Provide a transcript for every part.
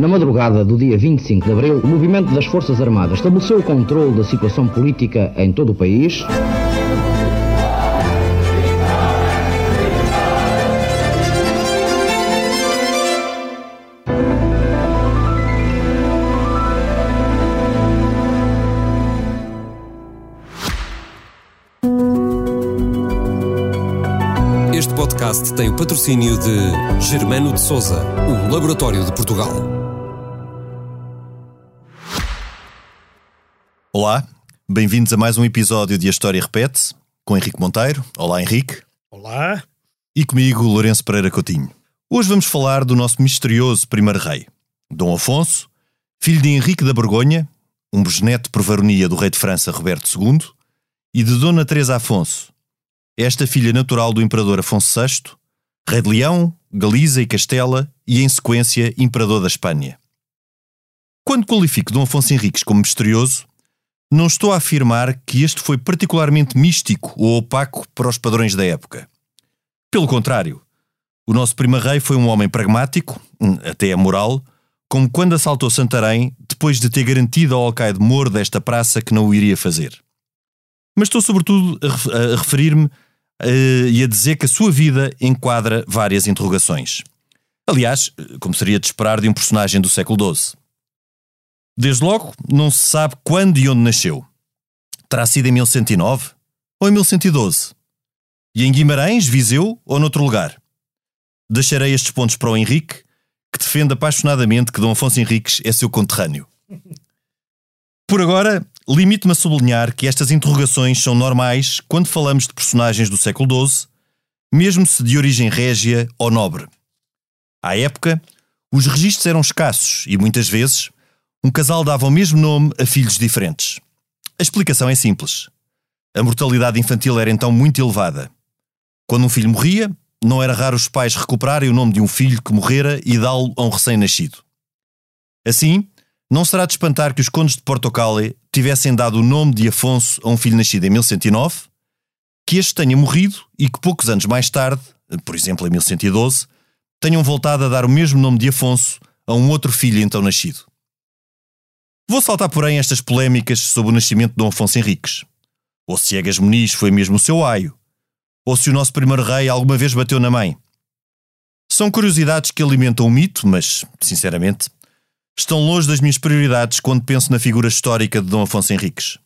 Na madrugada do dia 25 de abril, o movimento das Forças Armadas estabeleceu o controle da situação política em todo o país. Este podcast tem o patrocínio de Germano de Souza, o Laboratório de Portugal. Olá, bem-vindos a mais um episódio de A História Repete-se, com Henrique Monteiro. Olá, Henrique. Olá. E comigo, Lourenço Pereira Coutinho. Hoje vamos falar do nosso misterioso primeiro rei, Dom Afonso, filho de Henrique da Borgonha, um bisneto por varonia do rei de França Roberto II, e de Dona Teresa Afonso, esta filha natural do imperador Afonso VI, rei de Leão, Galiza e Castela e, em sequência, imperador da Espanha. Quando qualifico Dom Afonso Henriques como misterioso, não estou a afirmar que este foi particularmente místico ou opaco para os padrões da época. Pelo contrário, o nosso primeiro rei foi um homem pragmático, até amoral, como quando assaltou Santarém depois de ter garantido ao alcaide moro desta praça que não o iria fazer. Mas estou sobretudo a referir-me uh, e a dizer que a sua vida enquadra várias interrogações. Aliás, como seria de esperar de um personagem do século XII. Desde logo, não se sabe quando e onde nasceu. Terá sido em 1109 ou em 1112? E em Guimarães, Viseu ou noutro lugar? Deixarei estes pontos para o Henrique, que defende apaixonadamente que Dom Afonso Henriques é seu conterrâneo. Por agora, limito-me a sublinhar que estas interrogações são normais quando falamos de personagens do século XII, mesmo se de origem régia ou nobre. À época, os registros eram escassos e muitas vezes um casal dava o mesmo nome a filhos diferentes. A explicação é simples. A mortalidade infantil era então muito elevada. Quando um filho morria, não era raro os pais recuperarem o nome de um filho que morrera e dá-lo a um recém-nascido. Assim, não será de espantar que os condes de Portocale tivessem dado o nome de Afonso a um filho nascido em 1109, que este tenha morrido e que poucos anos mais tarde, por exemplo em 1112, tenham voltado a dar o mesmo nome de Afonso a um outro filho então nascido. Vou saltar, porém, estas polémicas sobre o nascimento de Dom Afonso Henriques. Ou se Egas Muniz foi mesmo o seu aio, ou se o nosso primeiro rei alguma vez bateu na mãe. São curiosidades que alimentam o mito, mas, sinceramente, estão longe das minhas prioridades quando penso na figura histórica de Dom Afonso Henriques.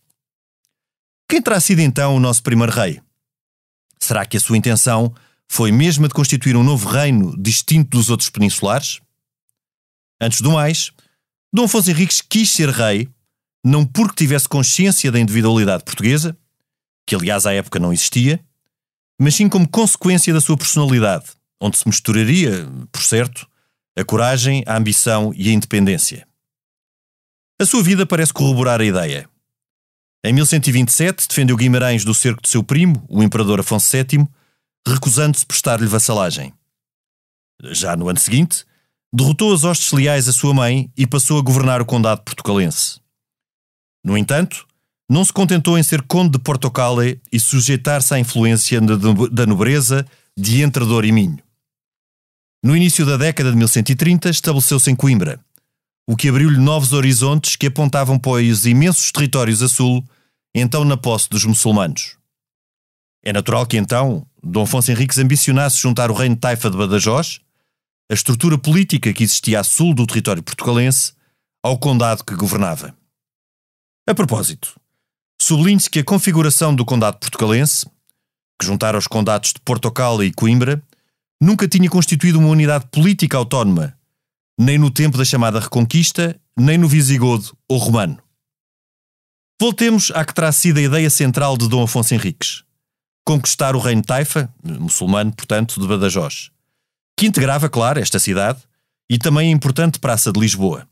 Quem terá sido então o nosso primeiro rei? Será que a sua intenção foi mesmo a de constituir um novo reino distinto dos outros peninsulares? Antes do mais, Dom Afonso Henriques quis ser rei não porque tivesse consciência da individualidade portuguesa, que aliás à época não existia, mas sim como consequência da sua personalidade, onde se misturaria, por certo, a coragem, a ambição e a independência. A sua vida parece corroborar a ideia. Em 1127, defendeu Guimarães do cerco de seu primo, o imperador Afonso VII, recusando-se prestar-lhe vassalagem. Já no ano seguinte, derrotou as hostes leais à sua mãe e passou a governar o condado portucalense. No entanto, não se contentou em ser conde de Portocale e sujeitar-se à influência da nobreza de Entrador e Minho. No início da década de 1130, estabeleceu-se em Coimbra, o que abriu-lhe novos horizontes que apontavam para os imensos territórios a sul, então na posse dos muçulmanos. É natural que então Dom Afonso Henriques ambicionasse juntar o reino de Taifa de Badajoz, a estrutura política que existia a sul do território portugalense, ao condado que governava. A propósito, sublinhe-se que a configuração do condado portugalense, que juntara os condados de Portocal e Coimbra, nunca tinha constituído uma unidade política autónoma, nem no tempo da chamada Reconquista, nem no Visigodo ou Romano. Voltemos à que terá sido a ideia central de Dom Afonso Henriques: conquistar o reino de Taifa, muçulmano, portanto, de Badajoz, que integrava, claro, esta cidade e também a importante Praça de Lisboa,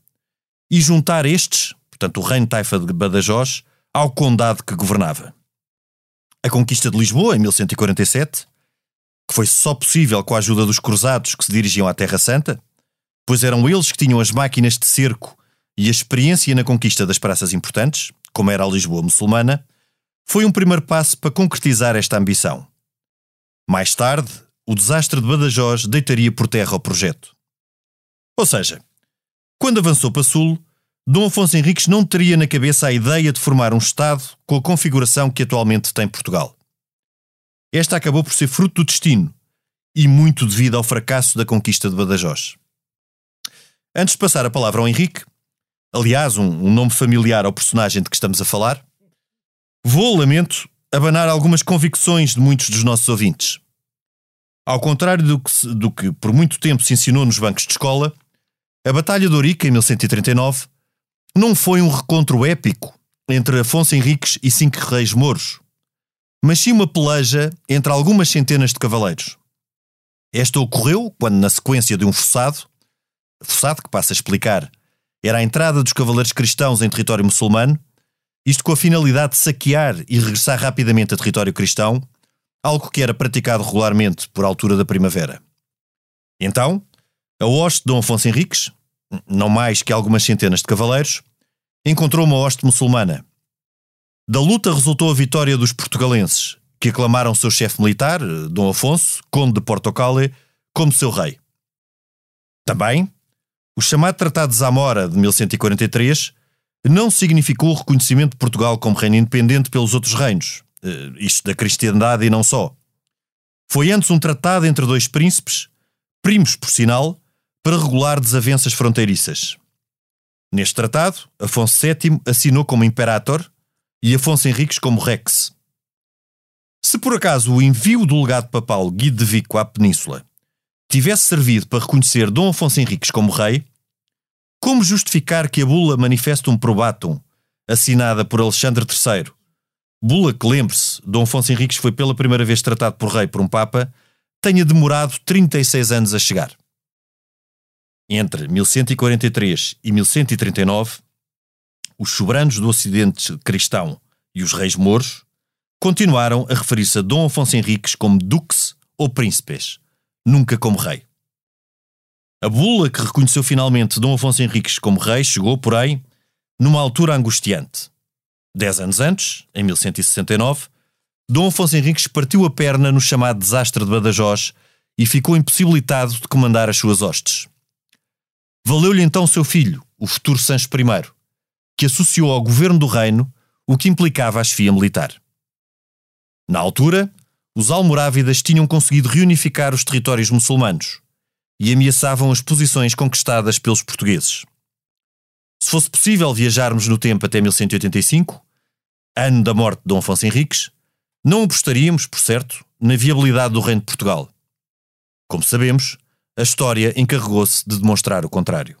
e juntar estes, portanto, o reino Taifa de Badajoz, ao condado que governava. A conquista de Lisboa, em 1147, que foi só possível com a ajuda dos cruzados que se dirigiam à Terra Santa, pois eram eles que tinham as máquinas de cerco e a experiência na conquista das praças importantes, como era a Lisboa muçulmana, foi um primeiro passo para concretizar esta ambição. Mais tarde, o desastre de Badajoz deitaria por terra o projeto. Ou seja, Quando avançou para Sul, Dom Afonso Henriques não teria na cabeça a ideia de formar um Estado com a configuração que atualmente tem Portugal. Esta acabou por ser fruto do destino e muito devido ao fracasso da conquista de Badajoz. Antes de passar a palavra ao Henrique, aliás, um, um nome familiar ao personagem de que estamos a falar, vou, lamento, abanar algumas convicções de muitos dos nossos ouvintes. Ao contrário do que, do que por muito tempo se ensinou nos bancos de escola, a Batalha de Ourique, em 1139, não foi um recontro épico entre Afonso Henriques e cinco reis mouros, mas sim uma peleja entre algumas centenas de cavaleiros. Esta ocorreu quando, na sequência de um forçado, forçado que passa a explicar, era a entrada dos cavaleiros cristãos em território muçulmano, isto com a finalidade de saquear e regressar rapidamente a território cristão, algo que era praticado regularmente por altura da primavera. Então, a hoste de Dom Afonso Henriques, não mais que algumas centenas de cavaleiros, encontrou uma hoste muçulmana. Da luta resultou a vitória dos portugalenses, que aclamaram seu chefe militar, Dom Afonso, conde de Portocale, como seu rei. Também, o chamado Tratado de Zamora de 1143 não significou o reconhecimento de Portugal como reino independente pelos outros reinos, isto da cristandade e não só. Foi antes um tratado entre dois príncipes, primos por sinal, para regular desavenças fronteiriças. Neste tratado, Afonso VII assinou como Imperator e Afonso Henriques como Rex. Se por acaso o envio do legado papal Guido de Vico à Península tivesse servido para reconhecer Dom Afonso Henriques como rei, como justificar que a bula Manifestum Probatum, assinada por Alexandre III, bula que, lembre-se, Dom Afonso Henriques foi pela primeira vez tratado por rei por um papa, tenha demorado 36 anos a chegar? Entre 1143 e 1139, os soberanos do Ocidente cristão e os reis mouros continuaram a referir-se a Dom Afonso Henriques como duques ou príncipes, nunca como rei. A bula que reconheceu finalmente Dom Afonso Henriques como rei chegou, porém, numa altura angustiante. Dez anos antes, em 1169, Dom Afonso Henriques partiu a perna no chamado desastre de Badajoz e ficou impossibilitado de comandar as suas hostes. Valeu-lhe então seu filho, o futuro Sancho I, que associou ao governo do reino o que implicava a chefia militar. Na altura, os almorávidas tinham conseguido reunificar os territórios muçulmanos e ameaçavam as posições conquistadas pelos portugueses. Se fosse possível viajarmos no tempo até 1185, ano da morte de Dom Afonso Henriques, não apostaríamos, por certo, na viabilidade do Reino de Portugal. Como sabemos, a história encarregou-se de demonstrar o contrário.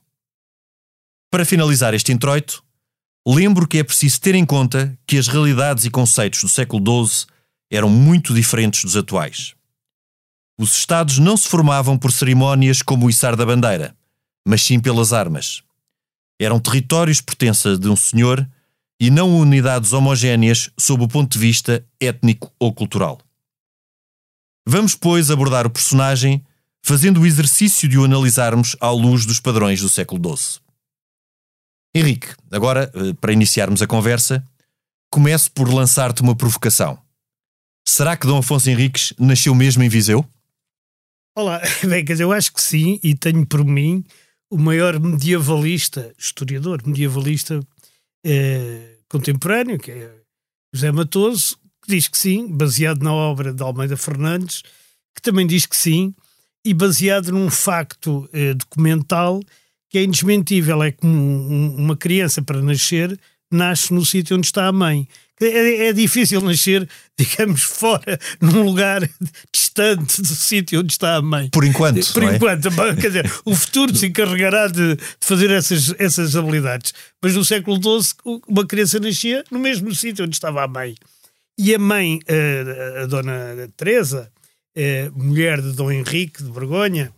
Para finalizar este introito, lembro que é preciso ter em conta que as realidades e conceitos do século XII eram muito diferentes dos atuais. Os Estados não se formavam por cerimónias como o içar da bandeira, mas sim pelas armas. Eram territórios pertença de um senhor e não unidades homogéneas sob o ponto de vista étnico ou cultural. Vamos, pois, abordar o personagem fazendo o exercício de o analisarmos à luz dos padrões do século XII. Henrique, agora, eh, para iniciarmos a conversa, começo por lançar-te uma provocação. Será que Dom Afonso Henriques nasceu mesmo em Viseu? Olá, bem, quer dizer, eu acho que sim, e tenho por mim o maior medievalista, historiador medievalista eh, contemporâneo, que é José Matoso, que diz que sim, baseado na obra de Almeida Fernandes, que também diz que sim, e baseado num facto eh, documental que é indesmentível, é como um, uma criança para nascer nasce no sítio onde está a mãe. É, é, difícil nascer, digamos, fora, num lugar distante do sítio onde está a mãe. Por enquanto. Por é? enquanto. Quer dizer, o futuro se encarregará de, de, fazer essas, essas habilidades. Mas no século XII, uma criança nascia no mesmo sítio onde estava a mãe. E a mãe, a, a dona Teresa, eh, mulher de Dom Henrique de Borgonha,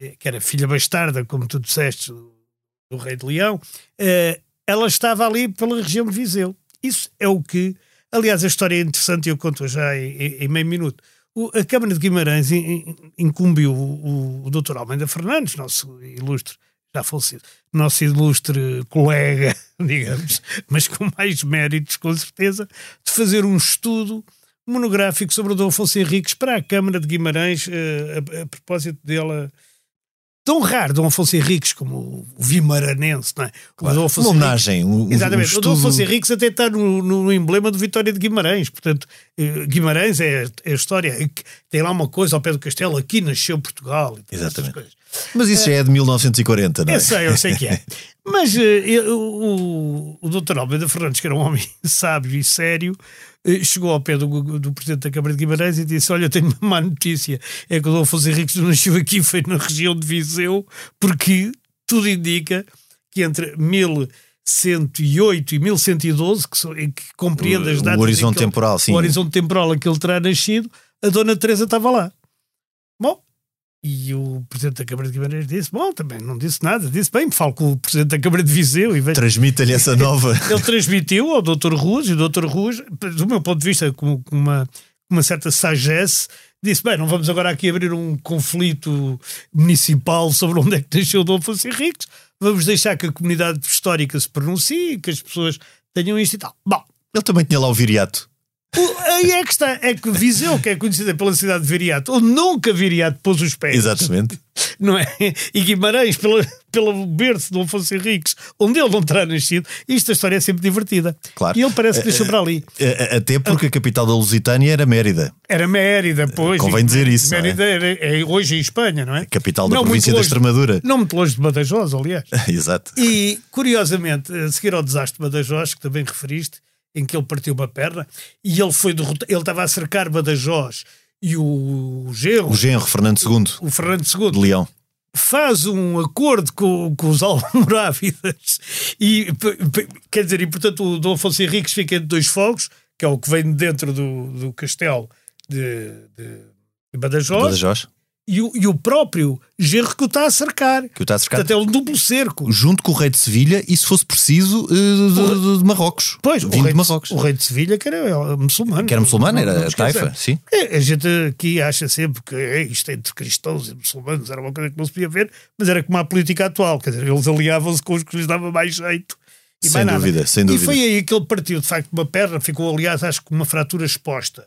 eh, que era filha bastarda, como tu disseste, do, rei de Leão, eh, ela estava ali pela região de Viseu. Isso é o que, aliás, a história é interessante e eu conto já em, em, meio minuto. O, a Câmara de Guimarães incumbiu o, o, Dr. Almeida Fernandes, nosso ilustre, já falecido, nosso ilustre colega, digamos, mas com mais méritos, com certeza, de fazer um estudo monográfico sobre o Dom Afonso Henriques para a Câmara de Guimarães, a, eh, a, a propósito dele tão raro Dom Afonso Henriques como o Vimaranense, não é? Claro. Uma Henriques, homenagem. Um, exatamente. Um estudo... O Dom Afonso Henriques até está no, no, emblema do Vitória de Guimarães. Portanto, eh, Guimarães é, é, a história. Tem lá uma coisa ao pé do castelo, aqui nasceu Portugal. Exatamente. Mas isso é, já é de 1940, não é? Eu sei, eu sei que é. Mas uh, eu, o, o Dr. Almeida Fernandes, que era um homem sábio e sério, chegou ao pé do, do Presidente da Câmara de Guimarães e disse: Olha, tenho uma má notícia. É que o Afonso Henriques nasceu aqui, foi na região de Viseu, porque tudo indica que entre 1108 e 1112, que, so, que compreende as datas. O horizonte temporal, sim. O horizonte temporal a que ele terá nascido, a Dona Teresa estava lá. Bom, e o Presidente da Câmara de Guimarães disse: Bom, também não disse nada. Disse: Bem, falo com o Presidente da Câmara de Viseu. E vejo... Transmita-lhe essa nova. Ele transmitiu ao Dr. Ruas e o Dr. Ruas, do meu ponto de vista, com, com uma, uma certa sagesse, disse: Bem, não vamos agora aqui abrir um conflito municipal sobre onde é que nasceu o Dom Afonso Henriques. Vamos deixar que a comunidade histórica se pronuncie, que as pessoas tenham isto e tal. Bom. Ele também tinha lá o viriato. Aí é que está, é que Viseu, que é conhecida pela cidade de Viriato, onde nunca Viriato pôs os pés. Exatamente. Não é? E Guimarães, pela, pelo berço de Afonso Henriques, onde ele não terá nascido, isto a história é sempre divertida. Claro. E ele parece que deixou para ali. Até porque a capital da Lusitânia era Mérida. Era Mérida, pois. Convém dizer isso. Mérida é? é? hoje em Espanha, não é? capital da não província da Extremadura. Não muito longe de Badajoz, aliás. Exato. E, curiosamente, a seguir ao desastre de Badajoz, que também referiste, em que ele partiu uma perna e ele foi derrotado. Ele estava a cercar Badajoz e o Genro. O Genro, Fernando II. O Fernando II. De Leão. Faz um acordo com, com os Almorávidas e quer dizer, e portanto o Dom Afonso Henriques fica entre dois fogos, que é o que vem dentro do, do castelo de, de Badajoz. Badajoz e o, e o próprio Gerro que o está a cercar. Que o está a cercar. Portanto, é um duplo cerco. Junto com o rei de Sevilha e, se fosse preciso, eh, de, de, Marrocos. Pois, o rei, de Marrocos. o rei de Sevilha que era é, muçulmano. Que era muçulmano, era a taifa, sim. É, a gente aqui acha sempre que é, isto entre cristãos e muçulmanos era uma coisa que não se podia ver, mas era como a política atual. Quer dizer, eles aliavam-se com os que lhes dava mais jeito. E sem mais dúvida, nada. sem dúvida. E foi aí que ele partiu, de facto, uma perna, ficou, aliás, acho que uma fratura exposta.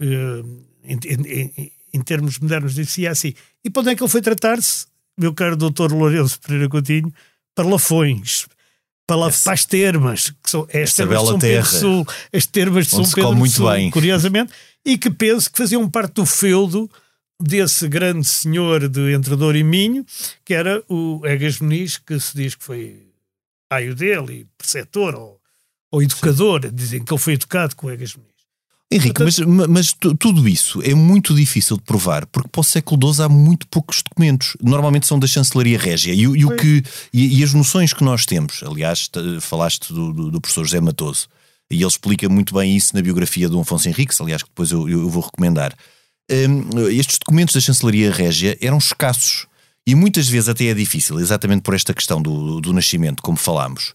Uh, em, em, em termos modernos, dizia assim. E para onde é que ele foi tratar-se, meu caro doutor Lourenço Pereira Coutinho? Para Lafões, para, Essa. para as termas, que são é as termas de São terra, Pedro Sul, as termas de São Pedro muito Sul, bem. curiosamente, e que penso que faziam parte do feudo desse grande senhor de Entrador e Minho, que era o Egas Muniz, que se diz que foi aio dele, preceptor ou, ou educador, Sim. dizem que ele foi educado com o Egas Muniz. Henrique, mas, mas tudo isso é muito difícil de provar, porque para o século XII há muito poucos documentos. Normalmente são da chancelaria régia. E, e o que, e, e, as noções que nós temos, aliás, falaste do, do, do, professor José Matoso, e ele explica muito bem isso na biografia do Afonso Henriques, aliás, que depois eu, eu vou recomendar. Um, estes documentos da chancelaria régia eram escassos. E muitas vezes até é difícil, exatamente por esta questão do, do nascimento, como falámos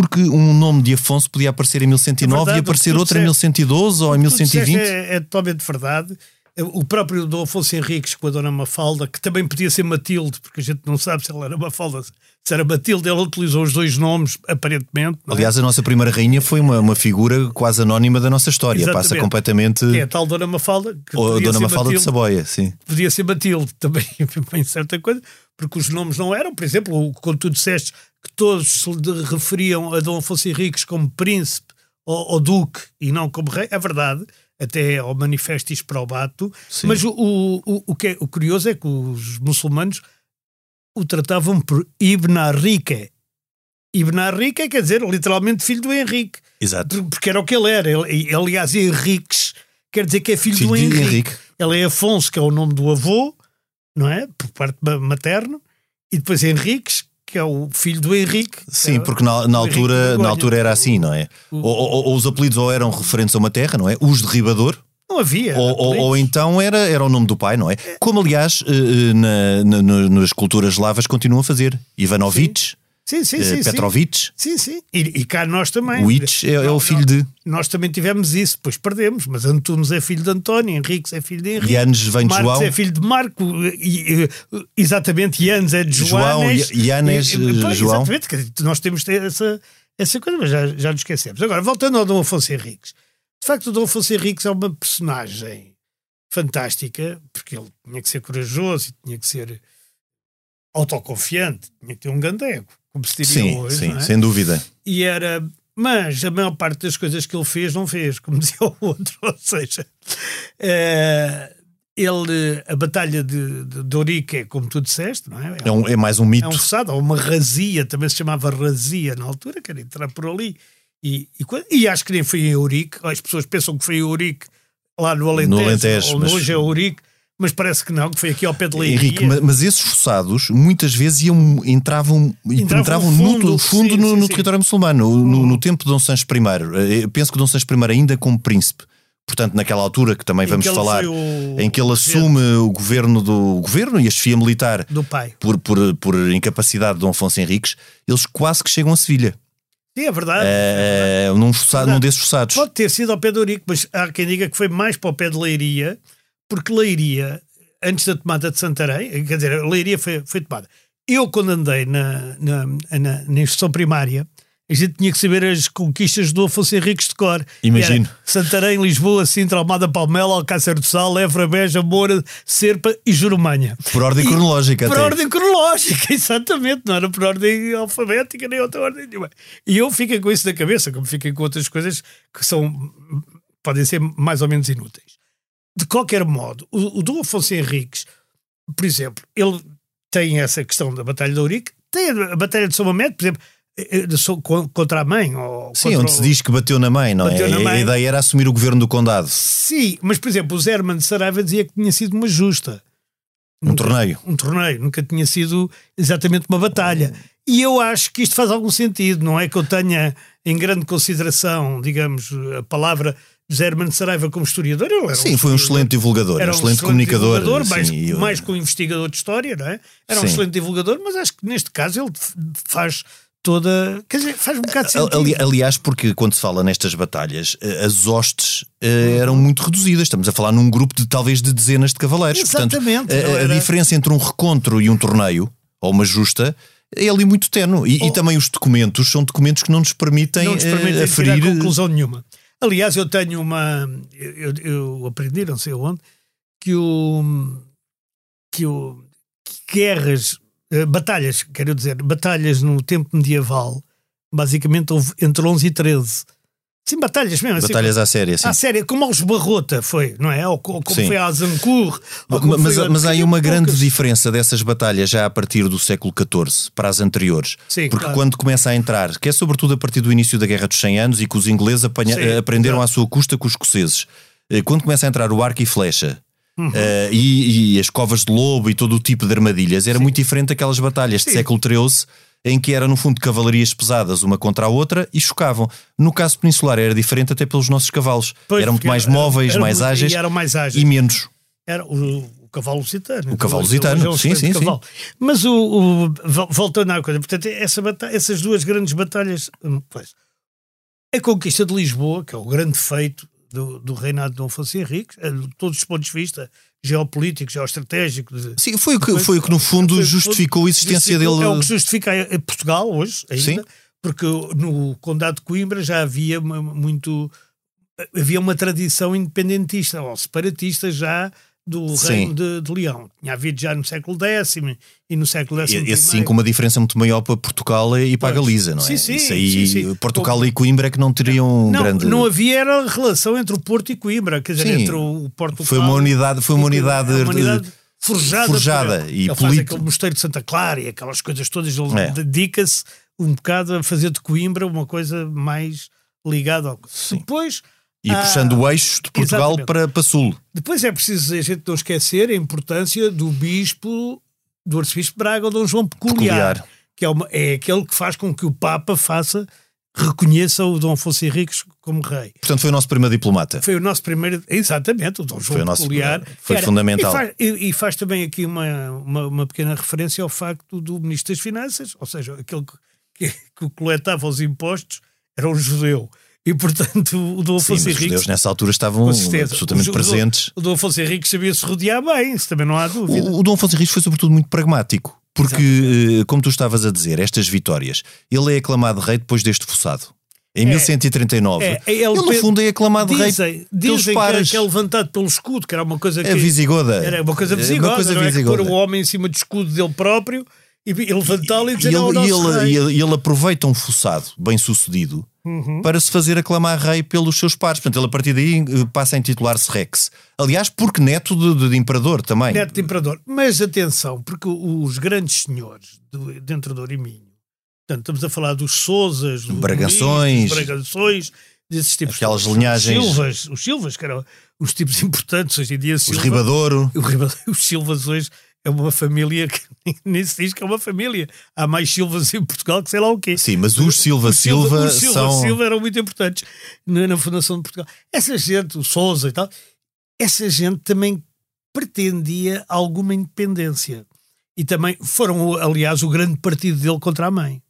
porque um nome de Afonso podia aparecer em 1109 é verdade, e aparecer outro em 1112 ou em 1120. É, é totalmente verdade. O próprio Dom Afonso Henriques com a Dona Mafalda, que também podia ser Matilde, porque a gente não sabe se ela era Mafalda, se era Matilde, ela utilizou os dois nomes, aparentemente. É? Aliás, a nossa primeira rainha foi uma, uma figura quase anónima da nossa história, Exatamente. passa completamente. É a tal Dona Mafalda. Que Ou Dona Mafalda Matilde, de Saboia, sim. Podia ser Matilde também, em certa coisa, porque os nomes não eram, por exemplo, quando tu disseste que todos se referiam a Dom Afonso Henriques como príncipe ou, ou, duque e não como rei, é verdade, até ao manifestis probato, Sim. mas o, o, o, que é, o curioso é que os muçulmanos o tratavam por Ibn Arrique. Ibn Arrique quer dizer literalmente filho do Henrique. Exato. Porque era o que ele era. Ele, aliás, Henriques quer dizer que é filho, filho do Henrique. Henrique. Ele é Afonso, que é o nome do avô, não é? Por parte materno. E depois Henriques, que é o filho do Henrique. Sim, porque na, na altura, na altura era assim, não é? O, ou, ou, ou, os apelidos ou eram referentes a uma terra, não é? Os derribador. Não havia. Ou, ou, ou, então era, era o nome do pai, não é? Como aliás eh, eh, na, na, nas culturas eslavas continuam a fazer. Ivanovic. Sim. Sim, sim, sim. Petrovic. Sim, sim. E, e cá nós também. O Itch é, é, o filho de. Nós também tivemos isso, depois perdemos. Mas Antunes é filho de António, Henriques é filho de Henrique. Yanes vem de Marcos João. é filho de Marco. E, exatamente, Yanes é de João. Yanes, João. Exatamente, nós temos ter essa, essa coisa, mas já, já nos esquecemos. Agora, voltando ao Dom Afonso Henriques. De facto, o Dom Afonso Henriques é uma personagem fantástica, porque ele tinha que ser corajoso e tinha que ser autoconfiante, tinha que ter um gandego, como se diria Sim, hoje. sim, é? sem dúvida. E era. Mas a maior parte das coisas que ele fez, não fez, como dizia o outro. Ou seja, eh, ele, a Batalha de, de, de Ourique é como tu disseste, não é? É, um- é mais um É mito. um fechado, ou uma razia, também se chamava razia na altura, que era entrar por ali. E, e, e acho que nem foi em Eurique, as pessoas pensam que foi em Eurique, lá no Alentejo, No Alentejo, ou mas- hoje é Eurique, mas parece que não, que foi aqui ao pé de Leiria. Henrique, ma- mas esses forçados muitas vezes iam, entravam, Entravam penetravam fundo, no fundo sim, no, sim, no sim. território muçulmano. No, no tempo de Dom Sancho I, eh, penso que Dom Sancho I, ainda como príncipe, portanto, naquela altura que também Em vamos que falar, o- em que ele assume o governo do o governo e a chefia militar Do pai. por, por, por incapacidade de Dom Afonso Henriques, eles quase que chegam a Sevilha. Sim, é verdade. Eh, num, forçado, num desses forçados. Pode ter sido ao pé de Eurique, mas há quem diga que foi mais para o pé de Leiria, porque Leiria, antes da tomada de Santarém, quer dizer, Leiria foi, foi tomada. Eu, quando andei na, na, na, na instrução primária, a gente tinha que saber as conquistas do Afonso Henriques de cor. Imagino. Santarém, Lisboa, Sintra, Almada, Palmela, Alcácer do Sal, Évora, Beja, Moura, Serpa e Jurumanha. Por ordem E- cronológica Por até. ordem cronológica, exatamente, não era por ordem alfabética nem outra ordem nenhuma. E eu fiquei com isso na cabeça, como fiquei com outras coisas que são podem ser mais ou menos inúteis. De qualquer modo, o, o Dom Afonso Henriques, por exemplo, ele tem essa questão da Batalha de Ourique, tem a Batalha de São Mamede, por exemplo, eh, eh, contra a mãe. Ou Sim, onde o- se diz que bateu na mãe, não Bateu é? na A mãe. ideia era assumir o governo do condado. Sim, mas por exemplo, o Zé Hermano de Saraiva dizia que tinha sido uma justa. Um torneio. um torneio, nunca tinha sido exatamente uma batalha. E eu acho que isto faz algum sentido, não é que eu tenha em grande consideração, digamos, a palavra Hermano de Saraiva como historiador. Ele era Sim, foi um excelente divulgador, Era um excelente comunicador. divulgador, mais, sim, e eu- mais que um investigador de história, não é? Era um Sim. excelente divulgador, mas acho que neste caso ele faz toda. Quer dizer, faz um bocado de sentido. Ali- aliás, porque quando se fala nestas batalhas, eh, as hostes eh, eram muito reduzidas. Estamos a falar num grupo de talvez de dezenas de cavaleiros. Exatamente, Portanto, a- não a, era- diferença entre um recontro e um torneio, ou uma justa, é ali muito tenue. E, e Oh. também os documentos são documentos que não nos permitem, não nos eh, permitem aferir. conclusão nenhuma. Aliás, eu tenho uma. Eu, eu aprendi, não sei onde, que o. que o. que guerras, eh, batalhas, quero dizer, batalhas no tempo medieval, basicamente houve entre 11 e 13. Sim, batalhas mesmo. assim, Batalhas à séria, sim. à séria, como aos Barrota foi, não é? Ou, co- como Sim. foi a Azancourt. Mas, mas há aí uma poucas. grande diferença dessas batalhas já a partir do século XIV para as anteriores. Sim, Porque claro. quando começa a entrar, que é sobretudo a partir do início da Guerra dos 100 Anos e que os ingleses apanha- Sim, eh, aprenderam exato. à sua custa com os escoceses, eh, quando começa a entrar o arco e flecha. Uhum. eh, e, e as covas de lobo e todo o tipo de armadilhas era muito diferente daquelas batalhas de Sim. século XIII em que era no fundo cavalarias pesadas uma contra a outra e chocavam. No caso peninsular era diferente até pelos nossos cavalos. Pois, eram muito mais era- móveis, era mais ágeis e eram mais ágeis. e menos. Era o, o cavalo lusitano. O cavalo lusitano, é um sim, sim, sim. cavalo. Mas o, o- vol- voltando à coisa, portanto, essa bata- essas duas grandes batalhas, hum, pois, a conquista de Lisboa, que é o grande feito do, do reinado de Dom Afonso Henriques, eh, de todos os pontos de vista, geopolítico, geoestratégico. Sim, foi o que, foi o que no fundo justificou a existência dele. É o que justifica a- Portugal hoje, ainda, Sim. porque no Condado de Coimbra já havia muito. Havia uma tradição independentista ou separatista já do Sim. reino de, de Leão. Tinha havido já no século X e no século X. E- Esse sim, com uma diferença muito maior para Portugal e para a Pois. Galiza, não é? Sim, sim, Isso aí, sim, sim. Portugal e Coimbra é que não teriam não, grande. não havia era relação entre o Porto e Coimbra, quer dizer, Sim. entre o Porto Foi uma unidade, foi uma unidade, É uma unidade de- forjada, forjada por ele. e ele faz aquele mosteiro de Santa Clara e aquelas coisas todas. Ele É. dedica-se um bocado a fazer de Coimbra uma coisa mais ligada ao. Depois, e Ah, puxando o eixo de Portugal exatamente. para, para Sul. depois é preciso a gente não esquecer a importância do bispo, do arcebispo de Braga, o Dom João Peculiar, Peculiar. que é, uma, é aquele que faz com que o Papa faça, reconheça o Dom Afonso Henriques como rei. Portanto, foi o nosso primeiro diplomata. Foi o nosso primeiro. Exatamente, o Dom João Foi o Peculiar. Foi Era- fundamental. E faz, e- e faz também aqui uma, uma, uma pequena referência ao facto do Ministro das Finanças, ou seja, aquele que, que, que coletava os impostos era um judeu. E, portanto, o Dom Sim, Afonso os Henriques. judeus nessa altura estavam absolutamente O- presentes. O Dom Afonso Henriques sabia-se rodear bem, isso também não há dúvida. O, o Dom Afonso Henriques foi sobretudo muito pragmático, porque, eh, como tu estavas a dizer, estas vitórias, ele é aclamado rei depois deste fossado. Em 1139. É, ele, no pe- fundo, é aclamado rei dizem, pelos dizem que, pares. que é levantado pelo escudo, que era uma coisa que. É visigoda. Era uma coisa É visigoda, Uma coisa é? Visigoda. pôr o homem em cima do escudo dele próprio e, levantá-lo e dizer não, ele, e ele- rei. e ele- ele aproveita um fossado bem sucedido Uhum. para se fazer aclamar rei pelos seus pares. Portanto, ele a partir daí eh, passa a intitular-se Rex. Aliás, porque neto de, de- de imperador também. Neto de imperador. Mas atenção, porque os grandes senhores do, dentro do Oriminho, portanto, estamos a falar dos Sousas, dos Bragações. Dos Bragações, desses tipos. Aquelas todos. linhagens- Os Silvas, os Silvas, que eram os tipos importantes hoje em dia. Os Silva, Ribadouro. o Riba- os Silvas hoje é uma família que nem se diz que é uma família. Há mais Silvas em Portugal que sei lá o quê. Sim, mas os Silva Os Silva, os Silva, são. Silva eram muito importantes na, na fundação de Portugal. Essa gente, o Sousa e tal, essa gente também pretendia alguma independência. E também foram, aliás, o grande partido dele contra a mãe.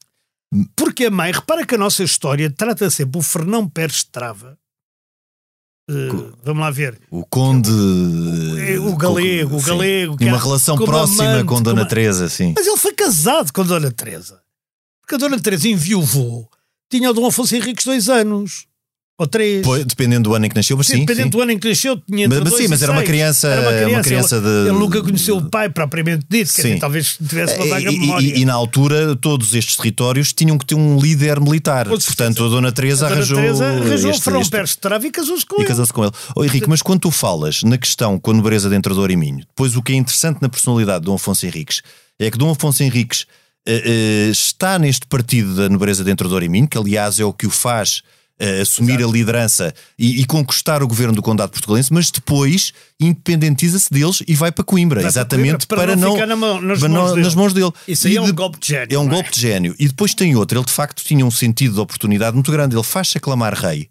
Porque a mãe, repara que a nossa história trata sempre o Fernão Pérez de Trava. Eh, vamos lá ver. O Conde. É, o galego, o Sim. galego. Tinha uma que- relação próxima amante, com Dona como- Teresa, sim. Mas ele foi casado com Dona Teresa. Porque a Dona Teresa enviou tinha o Dom Afonso Henriques dois anos. Ou três. Pois, dependendo do ano em que nasceu, mas sim. Dependendo sim. do ano em que nasceu, tinha entre Mas- mas sim, mas era uma criança- Era uma criança ele, de- ele nunca conheceu o pai propriamente dito, Sim. dizer, talvez tivesse uma E- vaga e, memória. e- e na altura todos estes territórios tinham que ter um líder militar. Certeza. Portanto, a Dona Teresa a Dona arranjou, Teresa arranjou este, este- Pérez de Trava e casou-se com e ele. casou-se com ele. Oh, Henrique, mas quando tu falas na questão com a nobreza de Entrador e Minho, depois o que é interessante na personalidade de Dom Afonso Henriques é que Dom Afonso Henriques eh, eh, está neste partido da nobreza de Entrador e Minho, que aliás é o que o faz eh, assumir a liderança e, e conquistar o governo do Condado Portugalense, mas depois independentiza-se deles e vai para Coimbra, Vai para exatamente Coimbra, para para, não não, nas para mãos não- dele. nas mãos dele. Isso aí E é um de- golpe de gênio, É um é? golpe de gênio. E depois tem outro, ele de facto tinha um sentido de oportunidade muito grande. Ele faz-se aclamar rei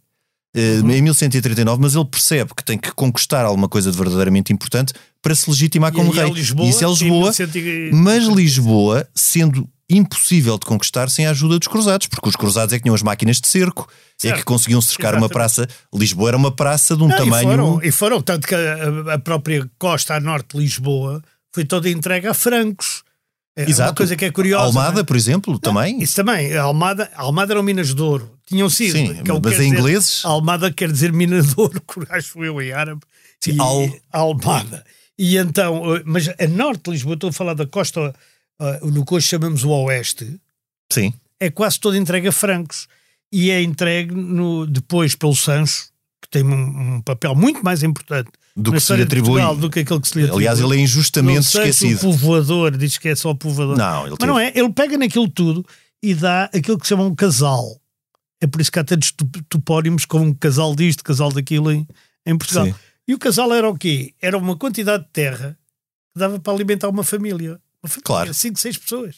eh, Uhum. em 1139, mas ele percebe que tem que conquistar alguma coisa de verdadeiramente importante para se legitimar como E é rei. Lisboa, Isso é Lisboa, 1100 mas Lisboa sendo impossível de conquistar sem a ajuda dos cruzados, porque os cruzados é que tinham as máquinas de cerco, é Certo. que conseguiam cercar uma Exatamente. praça. Lisboa era uma praça de um Não, tamanho. E foram, e foram, tanto que a, a própria costa a norte de Lisboa foi toda entregue a francos. É uma Exato. coisa que é curiosa. Almada, não é? por exemplo, também. Isso também. A Almada, a Almada eram Minas de Ouro. Tinham sido. Sim, que é mas em dizer- ingleses? Almada quer dizer mina de ouro, acho eu em árabe. Sim, E- Al- Almada. E então, eh, mas a norte de Lisboa, estou a falar da costa, eh, no que hoje chamamos o oeste, Sim. é quase toda entregue a francos. E é entregue no, depois pelo Sancho, que tem um, um papel muito mais importante Do que se lhe atribui. Portugal do que aquele que se lhe atribui. Aliás, ele é injustamente Não sei se esquecido. O povoador diz que é só o povoador. Não, ele Mas teve- não é. Ele pega naquilo tudo e dá aquilo que se chama um casal. É por isso que há tantos topónimos como um casal disto, casal daquilo em, em Portugal. Sim. E o casal era o quê? Era uma quantidade de terra que dava para alimentar uma família. Claro. cinco, seis pessoas.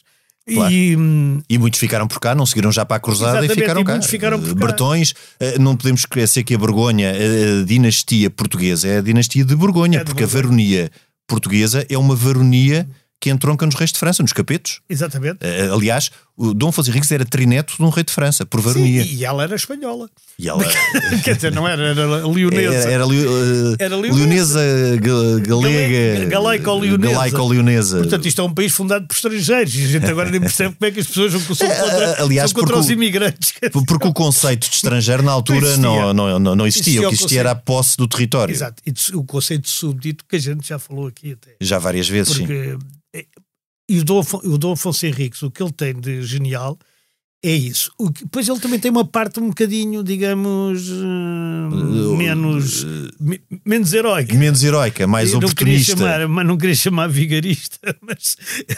Claro. E, hum, E muitos ficaram por cá, não seguiram já para a cruzada e ficaram e cá. ficaram por cá. Bertões, eh, não podemos esquecer que a Borgonha, a dinastia portuguesa, é a dinastia de Borgonha, É porque a Borgonha. varonia portuguesa é uma varonia que entronca nos reis de França, nos capetos. exatamente. Eh, Aliás, o Dom Afonso Henriques era trineto de um rei de França, por varonia. Sim, e ela era espanhola. E ela Quer dizer, não era, era leonesa. era, era, li- eh, Era leonesa. leonesa ga- galega, Galaico-leonesa. galaico-leonesa. Portanto, isto é um país fundado por estrangeiros e a gente agora nem percebe como é que as pessoas são são contra, Eh, aliás, são contra porque os o- imigrantes. Porque o conceito de estrangeiro na altura não, não, não, não existia. Existia O que existia era a posse do território. Exato. E o conceito de súbdito que a gente já falou aqui até. Já várias vezes, sim. Porque, é- e o Dom, o Dom Afonso Henriques, o que ele tem de genial é isso. O que, depois ele também tem uma parte um bocadinho, digamos, hum, menos, me- menos heroica. Menos heroica, mais Eu não queria oportunista. chamar, mas não queria chamar vigarista, mas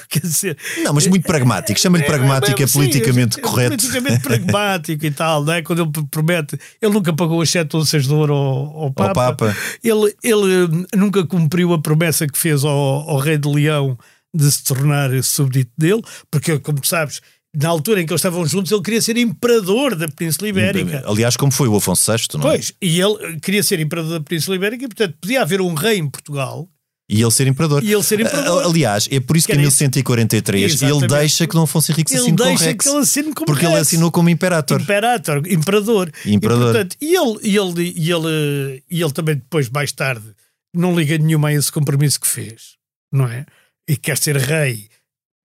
quer dizer, Não, mas muito pragmático. Chama-lhe pragmático, é, sim, politicamente é correto. Politicamente pragmático e tal, não é? Quando ele promete, ele nunca pagou as sete onças de ouro ao, ao Papa. Papa. Ele, ele nunca cumpriu a promessa que fez ao, ao rei de Leão de se tornar súbdito dele, porque, como sabes, na altura em que eles estavam juntos, ele queria ser imperador da Península Ibérica. Aliás, como foi o Afonso VI, não é? Pois, e ele queria ser imperador da Península Ibérica e, portanto, podia haver um rei em Portugal E ele ser imperador. E ele ser imperador. Aliás, é por isso que em Quer 1143 ele deixa que Dom Afonso Henriques ele assine com Rex. que ele assine como Porque ele Rex. assinou como imperator. Imperator, imperador. Imperador. E, portanto, e ele, e, ele, e, ele, e ele também depois, mais tarde, não liga nenhuma a esse compromisso que fez, não é? E quer ser rei,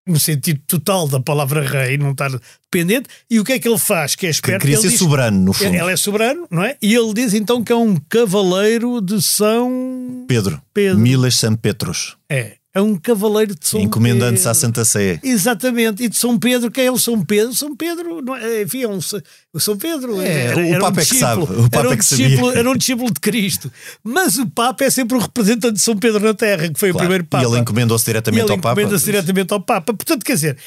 no sentido total da palavra rei, não estar dependente. E o que é que ele faz? Que é Que esperto. queria ele ser diz- soberano, no fundo. Ele é soberano, não é? E ele diz então que é um cavaleiro de São Pedro. Pedro. Milas São Petros. É, é um cavaleiro de São Encomendando-se Pedro. à Santa Sé. Exatamente, e de São Pedro, quem é o São Pedro? São Pedro, não é, enfim, é um, o São Pedro É, era, o era Papa um é que discípulo, sabe, o Papa era, um é que sabia. discípulo, era um discípulo de Cristo, mas o Papa é sempre o representante de São Pedro na Terra, que foi Claro. o primeiro Papa. E ele encomendou-se diretamente ele ao Papa. encomenda-se diretamente ao Papa. Portanto, quer dizer,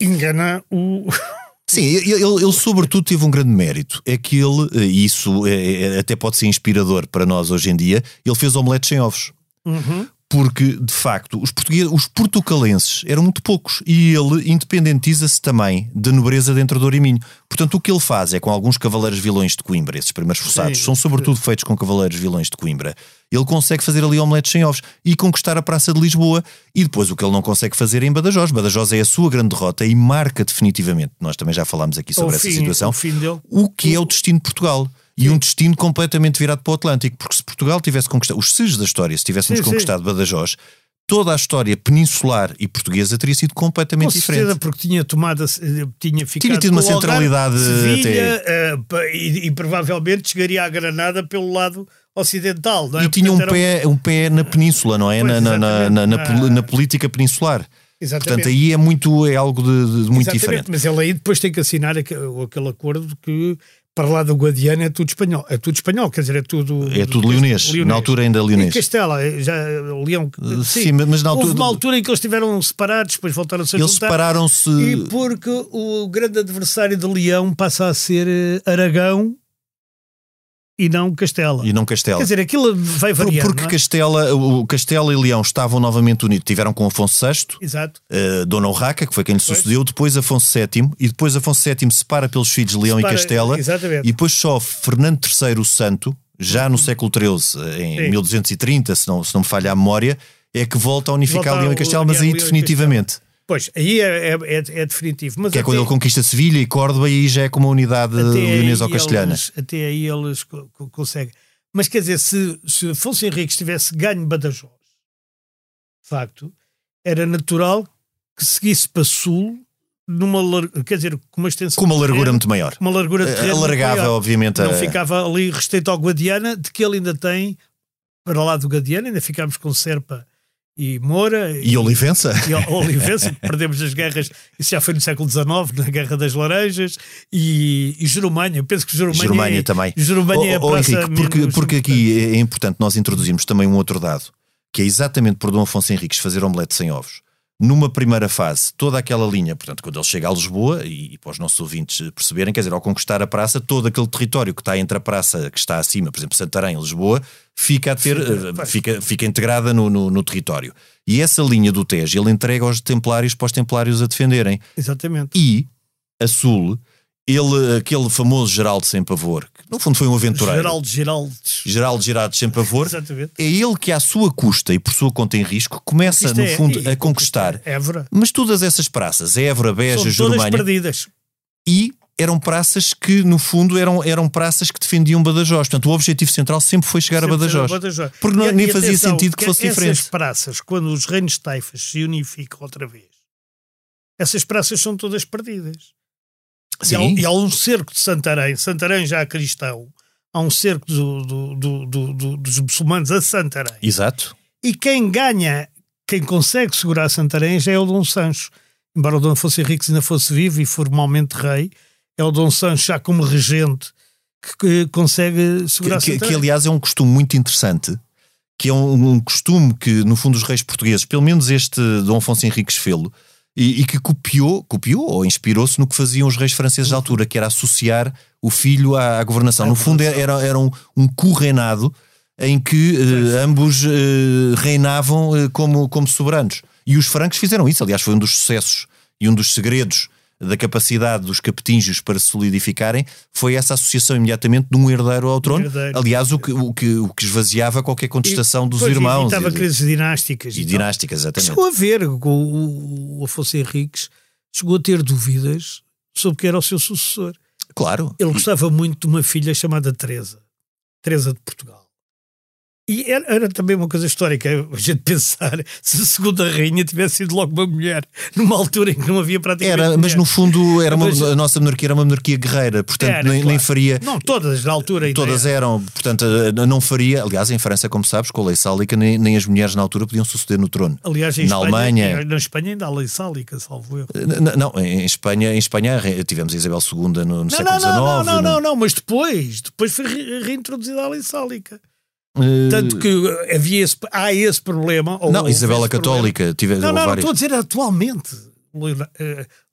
engana o. Sim, ele, ele, ele, sobretudo teve um grande mérito. É que ele, e isso é- é- até pode ser inspirador para nós hoje em dia, ele fez omeletes sem ovos. Uhum. Porque, de facto, os, portugueses, os portucalenses eram muito poucos e ele independentiza-se também da nobreza dentro do Oriminho. Portanto, o que ele faz é com alguns cavaleiros vilões de Coimbra, esses primeiros forçados, Sim, são sobretudo feitos com cavaleiros vilões de Coimbra. Ele consegue fazer ali omeletes sem ovos e conquistar a Praça de Lisboa. E depois o que ele não consegue fazer é em Badajoz. Badajoz é a sua grande derrota e marca definitivamente, nós também já falámos aqui sobre o essa fim, situação, o o que é o destino de Portugal. E um destino completamente virado para o Atlântico, porque se Portugal tivesse conquistado, os SES da história, se tivéssemos Sim, sim. conquistado Badajoz, toda a história peninsular e portuguesa teria sido completamente Com certeza, diferente. porque tinha tomado, tinha ficado tido uma centralidade Sevilha, eh, pa- e, e provavelmente chegaria à Granada pelo lado ocidental, é? E tinha um Portanto, pé, um pé na península, não é? Pois, na, na, na, na, pol- na política peninsular. Exatamente. Portanto, aí é muito é algo de, de muito Exatamente, diferente. Mas ele aí depois tem que assinar aquele, aquele acordo que para lá do Guadiana é tudo espanhol. É tudo espanhol, quer dizer, é tudo. É tudo leonês, na altura ainda leonês. E Castela, já Leão. Uh, sim, mas na altura- Houve uma altura em que eles estiveram separados, depois voltaram-se a Eles separaram-se. E porque o grande adversário de Leão passa a ser eh, Aragão e não Castela. E não Castela. Quer dizer, aquilo vai Por- variando. porque é? Castela, o Castela e Leão estavam novamente unidos. Tiveram com Afonso VI, Exato. uh, Dona Urraca, que foi quem lhe sucedeu, depois Afonso VII, e depois Afonso VII separa pelos filhos Leão Separa- e Castela, exatamente. e depois só Fernando III o Santo, já no século XIII, em Sim. 1230, se não, se não me falha a memória, é que volta a unificar Volta Leão e Castela, mas aí definitivamente. Pois, aí é, é, é- é definitivo. Mas Que é quando ele conquista Sevilha e Córdoba, e aí já é como uma unidade leonesa ou castelhana. eles- Até aí eles co- co- conseguem. Mas quer dizer, se, se Afonso Henriques tivesse ganho Badajoz, de facto, era natural que seguisse para sul, numa quer dizer, com uma extensão. Com uma largura terreno, muito maior. uma largura de terreno Alargava, maior. obviamente, Não a- ficava ali restrito ao Guadiana, de que ele ainda tem, para lá do Guadiana, ainda ficámos com Serpa e Moura. E Olivença? e Olivença, que perdemos as guerras, isso já foi no século XIX, na Guerra das Laranjas, e, e Jurumanha, eu penso que Jurumanha é, também. Jurumanha é a Oh, Henrique, porque, menos porque aqui é importante nós introduzirmos também um outro dado, que é exatamente por Dom Afonso Henriques fazer omelete sem ovos. Numa primeira fase, toda aquela linha, portanto, quando ele chega a Lisboa, e, e para os nossos ouvintes perceberem, quer dizer, ao conquistar a praça, todo aquele território que está entre a praça que está acima, por exemplo, Santarém, Lisboa, fica a ter, eh, fica, fica integrada no, no, no território. E essa linha do Tejo ele entrega aos templários para os templários a defenderem. Exatamente. E, a sul, ele, aquele famoso Geraldo Sem Pavor, que no fundo foi um aventureiro. Geraldo Geraldes. Geraldo Gerardo Sem Pavor, Exatamente. é ele que, à sua custa e por sua conta em risco, começa, Isto no é- fundo, e- a conquistar. Évora. Mas todas essas praças, Évora, Beja, Jurumanha, perdidas. e eram praças que, no fundo, eram, eram praças que defendiam Badajoz. Portanto, o objetivo central sempre foi chegar Sempre a Badajoz. Badajoz. Porque não- E- nem e fazia atenção, sentido que fosse diferente. Essas praças, quando os reinos taifas se unificam outra vez, essas praças são todas perdidas. E há, Sim, e há um cerco de Santarém, Santarém já cristão, há um cerco do- do- do- do- do- dos muçulmanos a Santarém. exato. E quem ganha, quem consegue segurar Santarém já é o Dom Sancho. Embora o Dom Afonso Henriques ainda fosse vivo e formalmente rei, é o Dom Sancho já como regente que, que consegue segurar Que, que- Santarém. que, aliás, é um costume muito interessante, que é um, um costume que, no fundo, os reis portugueses, pelo menos este Dom Afonso Henriques fê-lo, e, e que copiou, copiou ou inspirou-se no que faziam os reis franceses da altura, que era associar o filho à, à governação. No fundo, era, era, um, um co-reinado em que eh, ambos eh, reinavam eh, como, como soberanos. E os francos fizeram isso. Aliás, foi um dos sucessos e um dos segredos da capacidade dos capetinhos para se solidificarem foi essa associação imediatamente de um herdeiro ao trono. herdeiro. Aliás, o que, o, que, o que esvaziava qualquer contestação dos Pois, irmãos Evitava e, crises dinásticas. e e dinásticas, exatamente. Chegou a ver, o, o Afonso Henriques chegou a ter dúvidas sobre quem era o seu sucessor. Claro. Ele gostava muito de uma filha chamada Teresa, Teresa de Portugal. E era, era, também uma coisa histórica a gente pensar se a segunda rainha tivesse sido logo uma mulher, numa altura em que não havia praticamente. Era, mas no fundo era uma, a nossa monarquia era uma monarquia guerreira, portanto era, nem, claro. nem, faria. Não, todas na altura. Todas eram, portanto não faria. Aliás, em França, como sabes, com a lei sálica, nem, nem as mulheres na altura podiam suceder no trono. Aliás, na Espanha, Alemanha. Na Espanha ainda há lei sálica, salvo eu. Não, em Espanha, em Espanha tivemos a Isabel II no, no não, século XIX. Não, não, não, não, não, mas depois, depois foi reintroduzida a lei sálica. Tanto que havia esse, há esse problema. não, Isabela Católica. Tive, não, não, não, estou a dizer atualmente,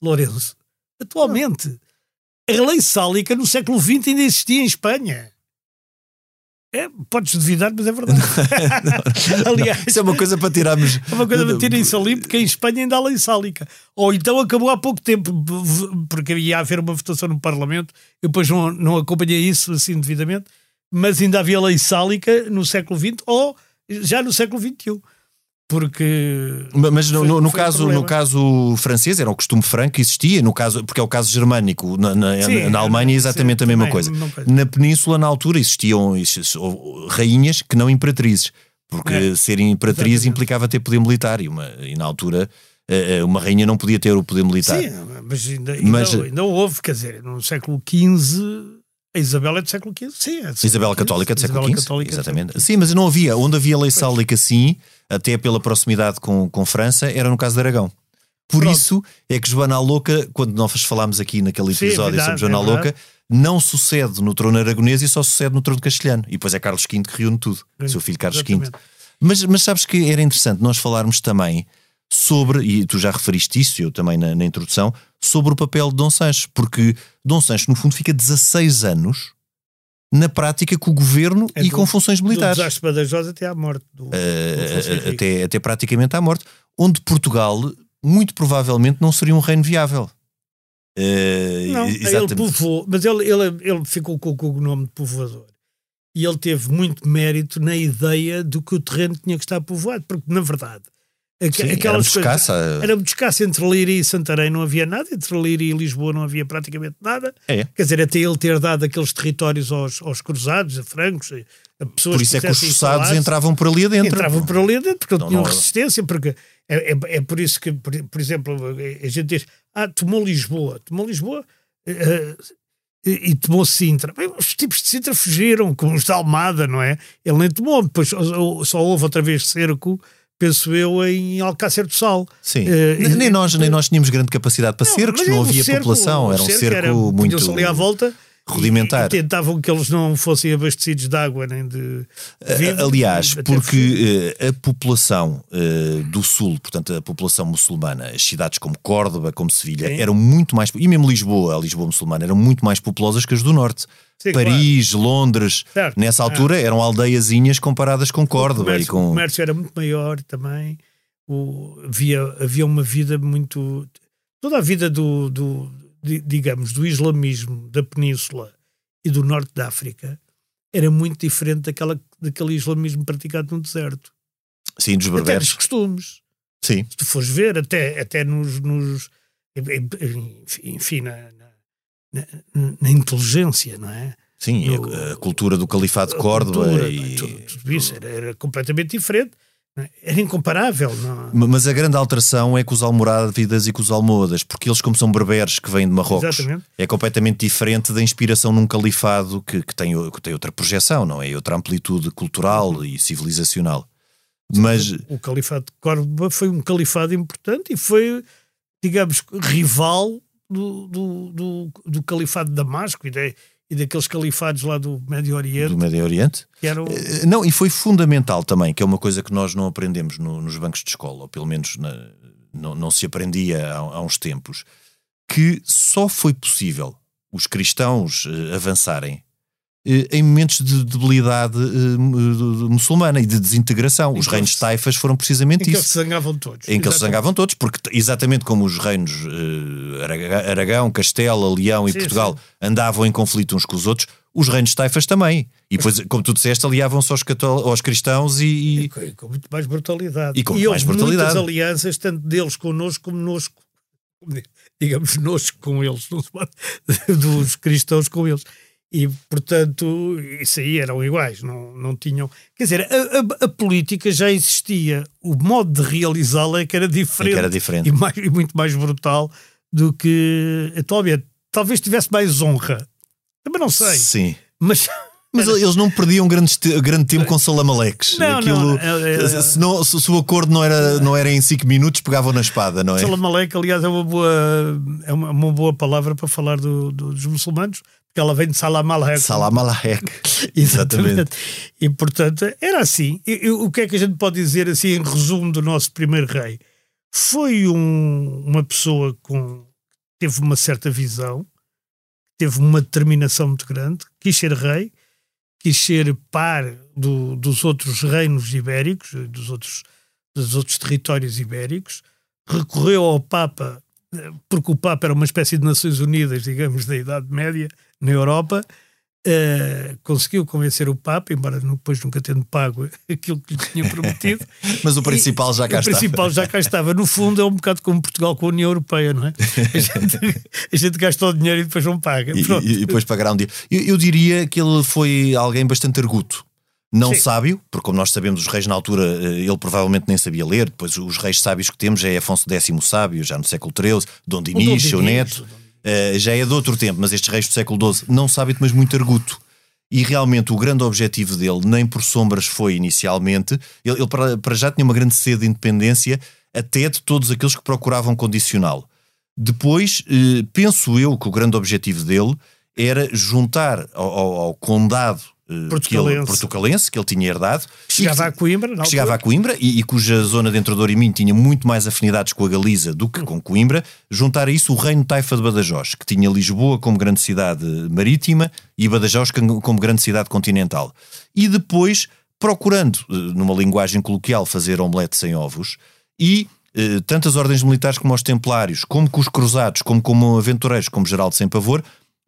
Lourenço. Atualmente. Não. A lei sálica no século XX ainda existia em Espanha. É, podes duvidar, mas é verdade. Aliás, isso é uma coisa para tirarmos. É uma coisa para tirar isso ali, porque em Espanha ainda há lei sálica. Ou então acabou há pouco tempo, porque ia haver uma votação no Parlamento, eu depois não, não acompanhei isso assim devidamente mas ainda havia lei sálica no século XX ou já no século XXI. Porque. Mas no, no, no caso, no caso francês era o costume franco que existia, no caso, porque é o caso germânico. Na, na, sim, na Alemanha é exatamente sim, a mesma coisa. Na Península, na altura, existiam rainhas que não imperatrizes, porque é, ser imperatriz exatamente. implicava ter poder militar e, uma, e na altura uma rainha não podia ter o poder militar. Sim, mas ainda, ainda, mas, ainda houve, quer dizer, no século XV a Isabela é do século XV, sim. É Isabela Católica é do século XV, exatamente. Sim, mas não havia. Onde havia lei sálica, sim, até pela proximidade com, com França, era no caso de Aragão. Por Pronto. isso é que Joana Louca, quando nós falámos aqui naquele episódio sim, é verdade, sobre Joana é Louca, não sucede no trono aragonês e só sucede no trono castelhano. E depois é Carlos V que reúne tudo, Sim, seu filho Carlos exatamente. V. Mas, mas sabes que era interessante nós falarmos também sobre, e tu já referiste isso, eu também na, na, introdução, sobre o papel de Dom Sancho, porque Dom Sancho, no fundo, fica 16 anos na prática com o governo é e do, com funções militares. Do desastre Badajoz até à morte. Do, uh, do até, até praticamente à morte, onde Portugal, muito provavelmente, não seria um reino viável. Uh, não, ele povoou, mas ele, ele, ele ficou com, com o nome de povoador. E ele teve muito mérito na ideia do que o terreno tinha que estar povoado, porque, na verdade, Sim, era muito escassa. Era muito escassa. Entre Leiria e Santarém não havia nada, entre Leiria e Lisboa não havia praticamente nada. É. Quer dizer, até ele ter dado aqueles territórios aos, aos cruzados, a francos, a pessoas Por isso é que os forçados entravam por ali adentro. Entravam por ali adentro, porque não, tinham não... resistência, porque é, é, é, por isso que, por, por, exemplo, a gente diz, ah, tomou Lisboa, tomou Lisboa uh, e, e, tomou Sintra. Bem, os tipos de Sintra fugiram, como os da Almada, não é? Ele nem tomou, depois só houve outra vez cerco penso eu, em Alcácer do Sal. Sim, uh, nem, nós, nem nós tínhamos grande capacidade para não, cercos, não havia cerco, população, era um cerco, cerco era, muito ali à volta rudimentar. E, e, tentavam que eles não fossem abastecidos de água nem de vidro, Aliás, porque uh, a população uh, do Sul, portanto a população muçulmana, as cidades como Córdoba, como Sevilha, Sim. eram muito mais, e mesmo Lisboa, a Lisboa muçulmana, eram muito mais populosas que as do Norte. Sim, Paris, claro. Londres, certo. nessa altura eram aldeiazinhas comparadas com Córdoba. O comércio, e com... o comércio era muito maior também. O, havia, havia uma vida muito. Toda a vida do, do digamos, do islamismo da Península e do Norte da África era muito diferente daquela, daquele islamismo praticado no deserto. Sim, dos berberes. Até dos costumes. Sim. Se tu fores ver, até, até nos, nos enfim, na, na, inteligência, não é? Sim, no, a, cultura do Califado de Córdoba cultura, e... Tudo, tudo isso era, era completamente diferente. Era incomparável. Não? Mas a grande alteração é com os almorávidas e com os almohadas, porque eles, como são berberes que vêm de Marrocos, Exatamente. é completamente diferente da inspiração num califado que, que, tem, que tem outra projeção, não é? Outra amplitude cultural uhum. e civilizacional. Mas... O, o califado de Córdoba foi um califado importante e foi, digamos, rival do, do, do, do califado de Damasco e de, e daqueles califados lá do Médio Oriente. Do Médio Oriente? Eram... Eh, não, e foi fundamental também, que é uma coisa que nós não aprendemos no, nos bancos de escola, ou pelo menos na, não, não se aprendia há, há, uns tempos, que só foi possível os cristãos uh, avançarem em momentos de debilidade uh, muçulmana e de desintegração. Os reinos taifas foram precisamente em isso. Em que se zangavam todos. Em que se zangavam todos, porque exatamente como os reinos Aragão, Castela, Leão e sim, Portugal sim. andavam em conflito uns com os outros, os reinos taifas também. E depois, como tu disseste, aliavam-se aos, aos cristãos e, e... e, com muito mais brutalidade. E com e mais brutalidade. muitas alianças, tanto deles connosco como nosco. Digamos, nosco com eles, dos cristãos com eles. E, portanto, isso aí eram iguais, não, não tinham. Quer dizer, a, a, a política já existia, o modo de realizá-la é que era diferente, É que era diferente. E, mais, e muito mais brutal do que atualmente. Talvez tivesse mais honra, também não sei, Sim. mas. Mas eles não perdiam grande, grande tempo com salamaleques. Não, Aquilo, não, é- é- se, não- se- o acordo não era, não era em 5 minutos, pegavam na espada, não é? Salam Aleik, aliás, é uma boa, é uma, uma boa palavra para falar do- do- dos muçulmanos, porque ela vem de Salam Aleik. Salam. Exatamente. E portanto, era assim. E- e o que é que a gente pode dizer assim em resumo do nosso primeiro rei? Foi um- uma pessoa com teve uma certa visão, teve uma determinação muito grande, quis ser rei, quis ser par do- dos outros reinos ibéricos, dos outros, dos outros territórios ibéricos, recorreu ao Papa, eh, porque o Papa era uma espécie de Nações Unidas, digamos, da Idade Média, na Europa, eh, conseguiu convencer o Papa, embora depois nunca tendo pago aquilo que lhe tinha prometido. Mas o principal já cá o está. principal já cá estava. No fundo, é um bocado como Portugal com a União Europeia, não é? A gente, a gente gasta o dinheiro e depois não paga. E, e- depois pagará um dia. Eu, eu diria que ele foi alguém bastante arguto. Não Sim. sábio, porque como nós sabemos, os reis na altura, eh, ele provavelmente nem sabia ler. Depois, os reis sábios que temos é Afonso X sábio, já no século XIII, Dom Dinis, seu Dinis, neto. Eh, já é de outro tempo, mas estes reis do século XII não sábio, mas muito arguto. E realmente o grande objetivo dele, nem por sombras foi inicialmente, ele, ele para, para já tinha uma grande sede de independência, até de todos aqueles que procuravam condicioná-lo. Depois, eh, penso eu que o grande objetivo dele era juntar ao, ao- ao condado eh, que ele, Portucalense. portucalense que ele tinha herdado, Chegava e a Coimbra, que chegava a. Coimbra e, e cuja zona de Entre Douro e Minho tinha muito mais afinidades com a Galiza do que com Coimbra, juntar a isso o reino Taifa de Badajoz, que tinha Lisboa como grande cidade marítima e Badajoz como grande cidade continental. E depois, procurando, eh, numa linguagem coloquial, fazer omelete sem ovos, e eh, tanto as ordens militares como os templários, como com os cruzados, como como aventureiros, como Geraldo Sem Pavor,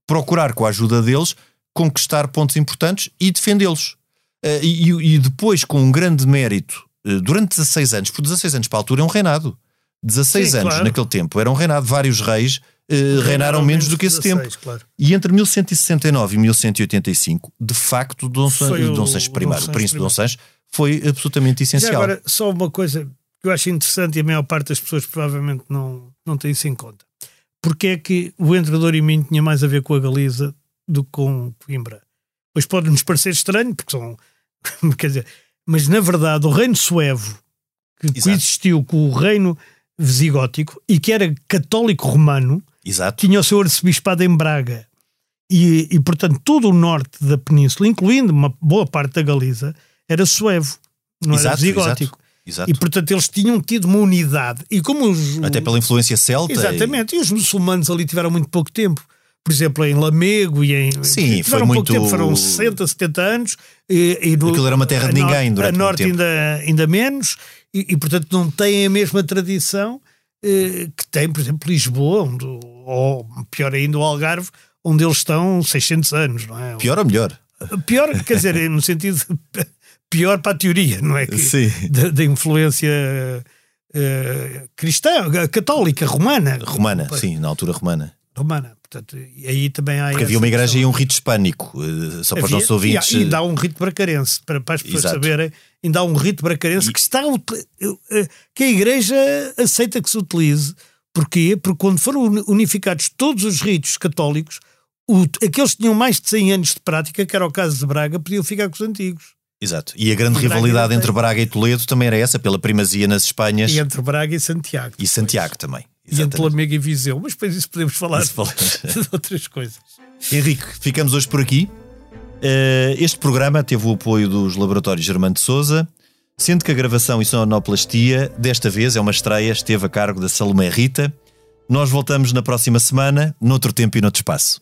procurar, com a ajuda deles, conquistar pontos importantes e defendê-los. Eh, e, e- depois, com um grande mérito, eh, durante 16 anos, por 16 anos para a altura é um reinado. 16 Sim, anos claro. naquele tempo era um reinado. Vários reis eh, reinaram menos do que esse 16, tempo. Claro. E entre 1169 e 1185, de facto, Dom, San- Dom Sancho I, o príncipe. Dom Sancho, foi absolutamente Já essencial. agora, só uma coisa que eu acho interessante e a maior parte das pessoas provavelmente não, não tem isso em conta. Porque é que o Entre Douro e Minho tinha mais a ver com a Galiza do que com Coimbra? Pois pode-nos parecer estranho, porque são. Quer dizer, mas na verdade o reino suevo que Exato. coexistiu com o reino visigótico e que era católico romano Exato. tinha o seu arcebispado em Braga. E, e, portanto, todo o norte da península, incluindo uma boa parte da Galiza, era suevo, não era Exato, visigótico. Exato. E, portanto, eles tinham tido uma unidade. E como os. Até pela influência celta. Exatamente. E os muçulmanos ali tiveram muito pouco tempo. Por exemplo, em Lamego e em. Sim, foi pouco muito- tempo, foram 60, 70 anos. E, e no- Aquilo era uma terra de ninguém durante A norte ainda, ainda menos. E, e, portanto, não têm a mesma tradição eh, que tem, por exemplo, Lisboa, onde, ou pior ainda, o Algarve, onde eles estão 600 anos, não é? Pior ou melhor? Pior, quer dizer, no sentido pior para a teoria, não é? Que- Sim. Da, da influência eh, cristã, católica, romana. Romana, sim, na altura romana. Romana. Portanto, e aí também há. Porque havia uma igreja e um rito hispânico, eh, só para os Havia- nossos ouvintes. E, e dá um rito bracarense, para, para as pessoas Exato. saberem, ainda há um rito bracarense E- que está eh, que a igreja aceita que se utilize. Porquê? Porque quando foram uni- unificados todos os ritos católicos, o- aqueles que tinham mais de 100 anos de prática, que era o caso de Braga, podiam ficar com os antigos. Exato. E a grande Braga rivalidade entre. Braga e Toledo também era essa, pela primazia nas Espanhas E e, entre Braga e Santiago. Santiago também. E entre Exatamente. Lamego e Viseu. Mas depois isso podemos falar Isso de outras coisas. Henrique, ficamos hoje por aqui. Eh, Este programa teve o apoio dos Laboratórios Germano de Souza, sendo que a gravação e sonoplastia, desta vez é uma estreia, esteve a cargo da Salomé Rita. Nós voltamos na próxima semana, noutro tempo e noutro espaço.